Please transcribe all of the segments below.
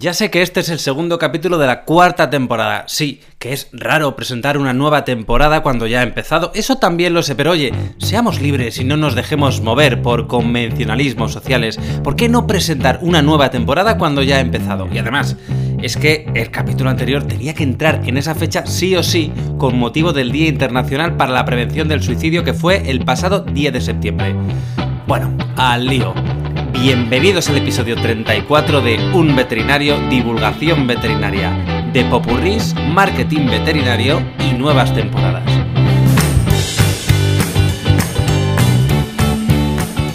Ya sé que este es el segundo capítulo de la cuarta temporada. Sí, que es raro presentar una nueva temporada cuando ya ha empezado. Eso también lo sé, pero oye, seamos libres y no nos dejemos mover por convencionalismos sociales. ¿Por qué no presentar una nueva temporada cuando ya ha empezado? Y además, es que el capítulo anterior tenía que entrar en esa fecha sí o sí con motivo del Día Internacional para la Prevención del Suicidio que fue el pasado 10 de septiembre. Bueno, al lío. Bienvenidos al episodio 34 de Un Veterinario, Divulgación Veterinaria, de Popurris, Marketing Veterinario y nuevas temporadas.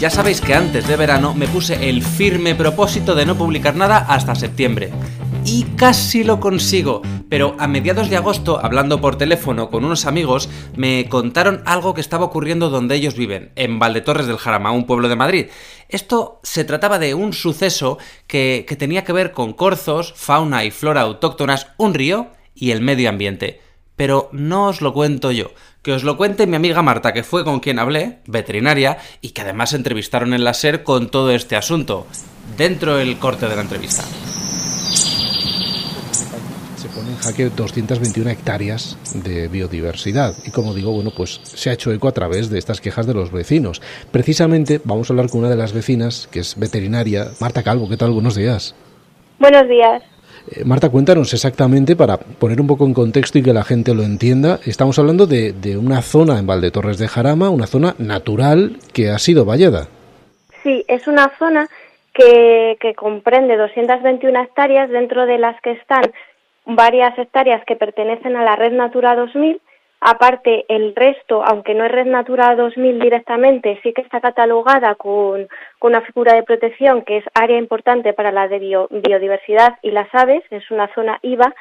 Ya sabéis que antes de verano me puse el firme propósito de no publicar nada hasta septiembre y casi lo consigo. Pero a mediados de agosto, hablando por teléfono con unos amigos, me contaron algo que estaba ocurriendo donde ellos viven, en Valdetorres del Jarama, un pueblo de Madrid. Esto se trataba de un suceso que, tenía que ver con corzos, fauna y flora autóctonas, un río y el medio ambiente. Pero no os lo cuento yo, que os lo cuente mi amiga Marta, que fue con quien hablé, veterinaria, y que además entrevistaron en la SER con todo este asunto, dentro del corte de la entrevista en jaque 221 hectáreas de biodiversidad. Y como digo, bueno, pues se ha hecho eco a través de estas quejas de los vecinos. Precisamente vamos a hablar con una de las vecinas, que es veterinaria, Marta Calvo. ¿Qué tal? Buenos días. Buenos días. Eh, Marta, cuéntanos exactamente, para poner un poco en contexto y que la gente lo entienda, estamos hablando de, de una zona en Valdetorres de Jarama, una zona natural que ha sido vallada. Sí, es una zona que, que comprende 221 hectáreas, dentro de las que están varias hectáreas que pertenecen a la Red Natura 2000. Aparte, el resto, aunque no es Red Natura 2000 directamente, sí que está catalogada con, una figura de protección que es área importante para la biodiversidad y las aves, es una zona IVA,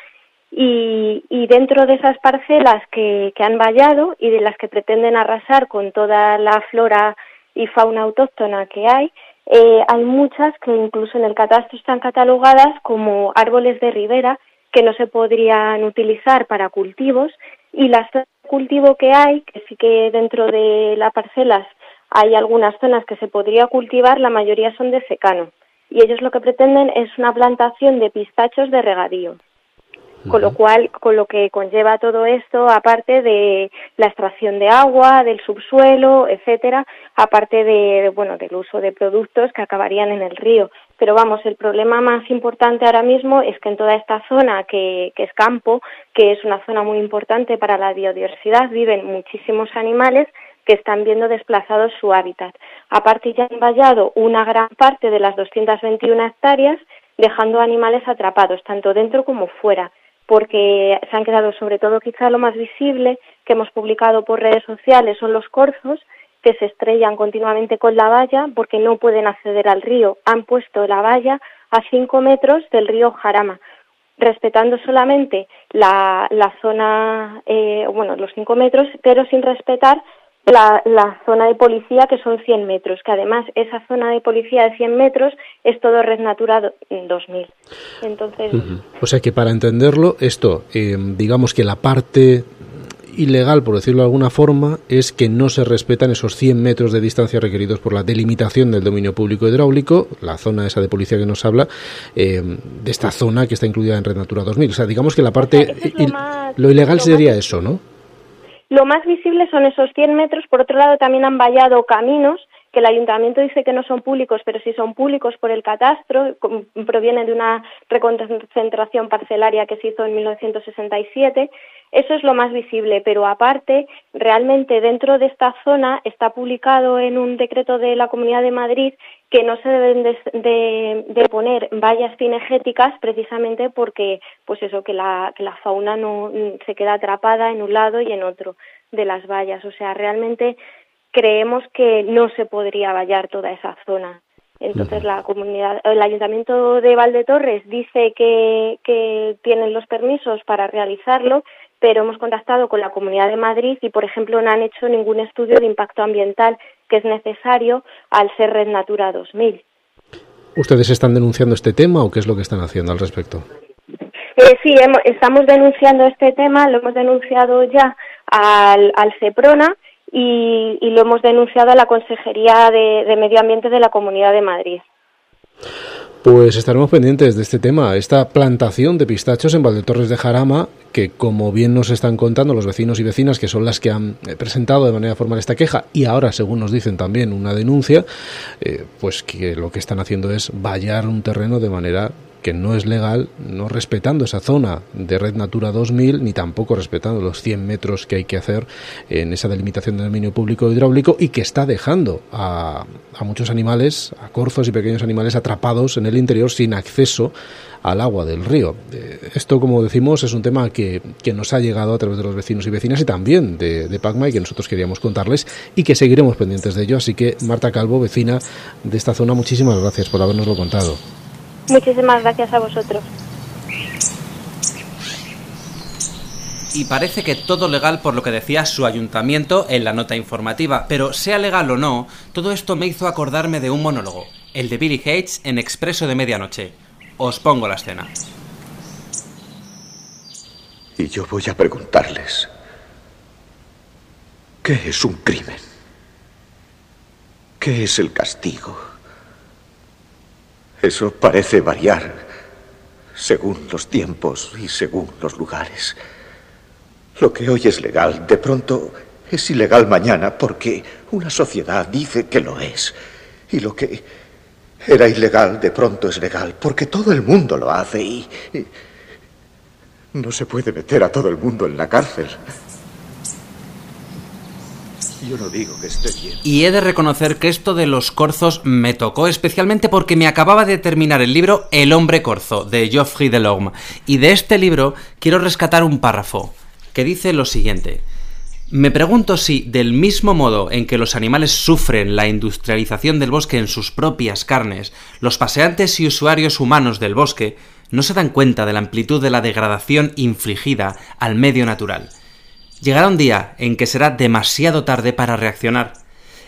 y, dentro de esas parcelas que, han vallado y de las que pretenden arrasar con toda la flora y fauna autóctona que hay, eh, hay muchas que incluso en el catastro están catalogadas como árboles de ribera que no se podrían utilizar para cultivos y las zonas de cultivo que hay, que sí que dentro de las parcelas hay algunas zonas que se podría cultivar, la mayoría son de secano y ellos lo que pretenden es una plantación de pistachos de regadío. Con lo cual, con lo que conlleva todo esto, aparte de la extracción de agua, del subsuelo, etcétera, aparte de, bueno, del uso de productos que acabarían en el río. Pero vamos, el problema más importante ahora mismo es que en toda esta zona que, que es campo, que es una zona muy importante para la biodiversidad, viven muchísimos animales que están viendo desplazados su hábitat. Aparte ya han vallado una gran parte de las 221 hectáreas, dejando animales atrapados, tanto dentro como fuera porque se han quedado sobre todo quizá lo más visible que hemos publicado por redes sociales son los corzos que se estrellan continuamente con la valla porque no pueden acceder al río. Han puesto la valla a cinco metros del río Jarama, respetando solamente la, la zona, eh, bueno, los cinco metros, pero sin respetar la, zona de policía que son 100 metros, que además esa zona de policía de 100 metros es todo Red Natura 2000. Entonces, O sea que para entenderlo, esto, eh, digamos que la parte ilegal, por decirlo de alguna forma, es que no se respetan esos 100 metros de distancia requeridos por la delimitación del dominio público hidráulico, la zona esa de policía que nos habla, eh, de esta zona que está incluida en Red Natura 2000. O sea, digamos que la parte... lo, ilegal sería eso, ¿no? Lo más visible son esos 100 metros. Por otro lado, también han vallado caminos que el ayuntamiento dice que no son públicos, pero sí son públicos por el catastro, provienen de una reconcentración parcelaria que se hizo en 1967. Eso es lo más visible, pero aparte, realmente dentro de esta zona está publicado en un decreto de la Comunidad de Madrid que no se deben de, poner vallas cinegéticas precisamente porque, pues eso, que la, que la fauna no se queda atrapada en un lado y en otro de las vallas. O sea, realmente creemos que no se podría vallar toda esa zona. Entonces la comunidad, el ayuntamiento de Valdetorres dice que, que tienen los permisos para realizarlo, pero hemos contactado con la Comunidad de Madrid y, por ejemplo, no han hecho ningún estudio de impacto ambiental que es necesario al ser Red Natura 2000. ¿Ustedes están denunciando este tema o qué es lo que están haciendo al respecto? Eh, sí, estamos denunciando este tema, lo hemos denunciado ya al, al CEPRONA y, lo hemos denunciado a la Consejería de Medio Ambiente de la Comunidad de Madrid. Pues estaremos pendientes de este tema, esta plantación de pistachos en Valdetorres de Jarama, que como bien nos están contando los vecinos y vecinas, que son las que han eh, presentado de manera formal esta queja y ahora, según nos dicen también, una denuncia, eh, pues que lo que están haciendo es vallar un terreno de manera que no es legal, no respetando esa zona de Red Natura 2000, ni tampoco respetando los 100 metros que hay que hacer en esa delimitación del dominio público hidráulico y que está dejando a, a muchos animales, a corzos y pequeños animales atrapados en el interior sin acceso al agua del río. Eh, esto, como decimos, es un tema que, que, nos ha llegado a través de los vecinos y vecinas y también de, de PACMA y que nosotros queríamos contarles y que seguiremos pendientes de ello. Así que, Marta Calvo, vecina de esta zona, muchísimas gracias por habernoslo contado. Muchísimas gracias a vosotros. Y parece que todo legal por lo que decía su ayuntamiento en la nota informativa, pero sea legal o no, todo esto me hizo acordarme de un monólogo, el de Billy Hates en Expreso de Medianoche. Os pongo la escena. Y yo voy a preguntarles, ¿qué es un crimen? ¿Qué es el castigo? Eso parece variar según los tiempos y según los lugares. Lo que hoy es legal, de pronto es ilegal mañana porque una sociedad dice que lo es. Y lo que era ilegal, de pronto es legal porque todo el mundo lo hace y, no se puede meter a todo el mundo en la cárcel. Yo no digo que bien. Y he de reconocer que esto de los corzos me tocó especialmente porque me acababa de terminar el libro El hombre corzo de Geoffrey Delorme. Y de este libro quiero rescatar un párrafo que dice lo siguiente. Me pregunto si, del mismo modo en que los animales sufren la industrialización del bosque en sus propias carnes, los paseantes y usuarios humanos del bosque no se dan cuenta de la amplitud de la degradación infligida al medio natural. Llegará un día en que será demasiado tarde para reaccionar.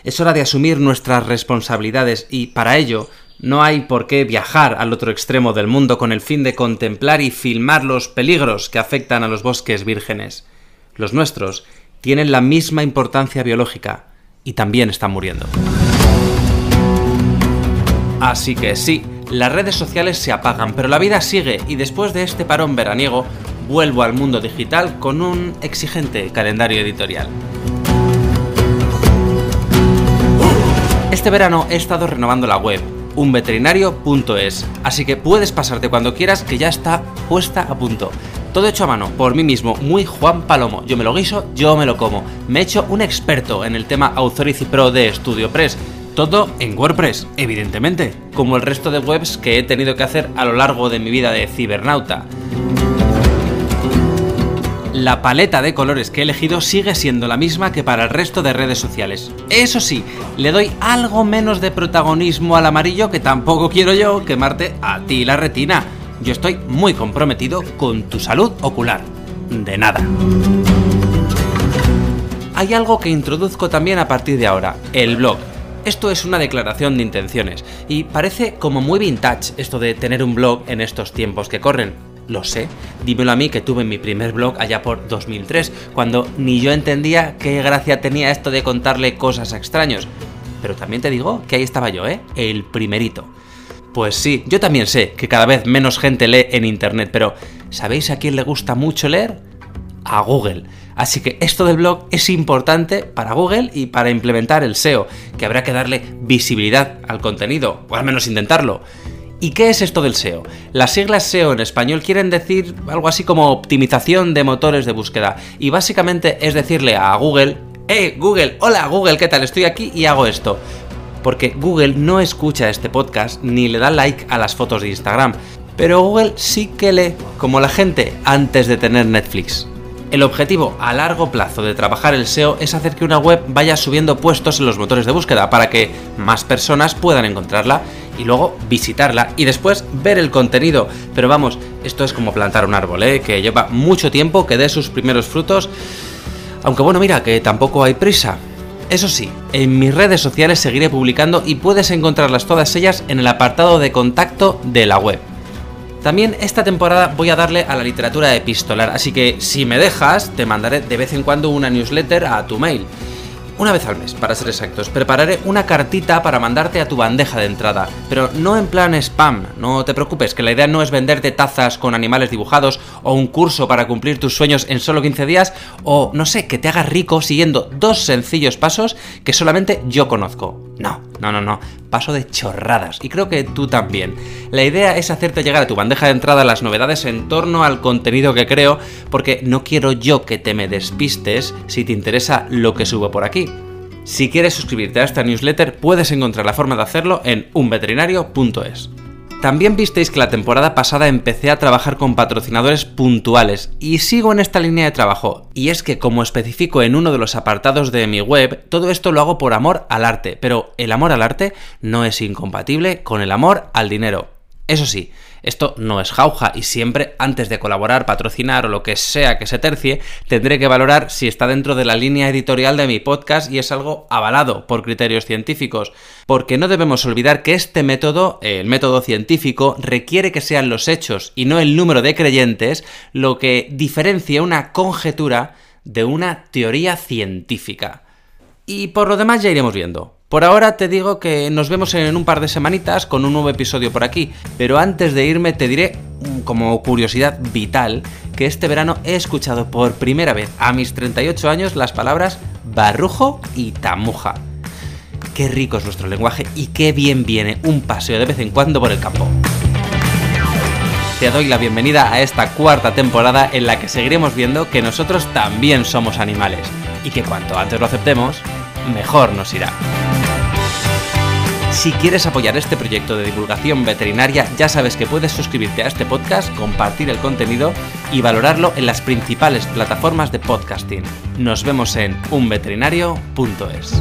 Es hora de asumir nuestras responsabilidades y para ello no hay por qué viajar al otro extremo del mundo con el fin de contemplar y filmar los peligros que afectan a los bosques vírgenes. Los nuestros tienen la misma importancia biológica y también están muriendo. Así que sí, las redes sociales se apagan, pero la vida sigue y después de este parón veraniego vuelvo al mundo digital con un exigente calendario editorial. Este verano he estado renovando la web, unveterinario.es, así que puedes pasarte cuando quieras que ya está puesta a punto. Todo hecho a mano, por mí mismo, muy Juan Palomo. Yo me lo guiso, yo me lo como. Me he hecho un experto en el tema Authority Pro de StudioPress. Todo en WordPress, evidentemente, como el resto de webs que he tenido que hacer a lo largo de mi vida de cibernauta la paleta de colores que he elegido sigue siendo la misma que para el resto de redes sociales. Eso sí, le doy algo menos de protagonismo al amarillo que tampoco quiero yo quemarte a ti la retina. Yo estoy muy comprometido con tu salud ocular. De nada. Hay algo que introduzco también a partir de ahora, el blog. Esto es una declaración de intenciones y parece como muy vintage esto de tener un blog en estos tiempos que corren. Lo sé, dímelo a mí que tuve mi primer blog allá por 2003, cuando ni yo entendía qué gracia tenía esto de contarle cosas a extraños. Pero también te digo que ahí estaba yo, ¿eh? El primerito. Pues sí, yo también sé que cada vez menos gente lee en Internet, pero ¿sabéis a quién le gusta mucho leer? A Google. Así que esto del blog es importante para Google y para implementar el SEO, que habrá que darle visibilidad al contenido, o al menos intentarlo. ¿Y qué es esto del SEO? Las siglas SEO en español quieren decir algo así como optimización de motores de búsqueda. Y básicamente es decirle a Google, ¡Eh, Google! Hola Google, ¿qué tal? Estoy aquí y hago esto. Porque Google no escucha este podcast ni le da like a las fotos de Instagram. Pero Google sí que lee, como la gente antes de tener Netflix. El objetivo a largo plazo de trabajar el SEO es hacer que una web vaya subiendo puestos en los motores de búsqueda para que más personas puedan encontrarla y luego visitarla y después ver el contenido. Pero vamos, esto es como plantar un árbol, ¿eh? que lleva mucho tiempo que dé sus primeros frutos. Aunque bueno, mira, que tampoco hay prisa. Eso sí, en mis redes sociales seguiré publicando y puedes encontrarlas todas ellas en el apartado de contacto de la web. También esta temporada voy a darle a la literatura epistolar, así que si me dejas, te mandaré de vez en cuando una newsletter a tu mail. Una vez al mes, para ser exactos, prepararé una cartita para mandarte a tu bandeja de entrada, pero no en plan spam, no te preocupes, que la idea no es venderte tazas con animales dibujados o un curso para cumplir tus sueños en solo 15 días o, no sé, que te hagas rico siguiendo dos sencillos pasos que solamente yo conozco. No, no, no, no, paso de chorradas y creo que tú también. La idea es hacerte llegar a tu bandeja de entrada las novedades en torno al contenido que creo, porque no quiero yo que te me despistes si te interesa lo que subo por aquí. Si quieres suscribirte a esta newsletter, puedes encontrar la forma de hacerlo en unveterinario.es. También visteis que la temporada pasada empecé a trabajar con patrocinadores puntuales y sigo en esta línea de trabajo. Y es que como especifico en uno de los apartados de mi web, todo esto lo hago por amor al arte, pero el amor al arte no es incompatible con el amor al dinero. Eso sí, esto no es jauja y siempre antes de colaborar, patrocinar o lo que sea que se tercie, tendré que valorar si está dentro de la línea editorial de mi podcast y es algo avalado por criterios científicos. Porque no debemos olvidar que este método, el método científico, requiere que sean los hechos y no el número de creyentes lo que diferencia una conjetura de una teoría científica. Y por lo demás ya iremos viendo. Por ahora te digo que nos vemos en un par de semanitas con un nuevo episodio por aquí, pero antes de irme te diré, mm, como curiosidad vital, que este verano he escuchado por primera vez a mis 38 años las palabras barrujo y tamuja. Qué rico es nuestro lenguaje y qué bien viene un paseo de vez en cuando por el campo. Te doy la bienvenida a esta cuarta temporada en la que seguiremos viendo que nosotros también somos animales y que cuanto antes lo aceptemos, mejor nos irá. Si quieres apoyar este proyecto de divulgación veterinaria, ya sabes que puedes suscribirte a este podcast, compartir el contenido y valorarlo en las principales plataformas de podcasting. Nos vemos en unveterinario.es.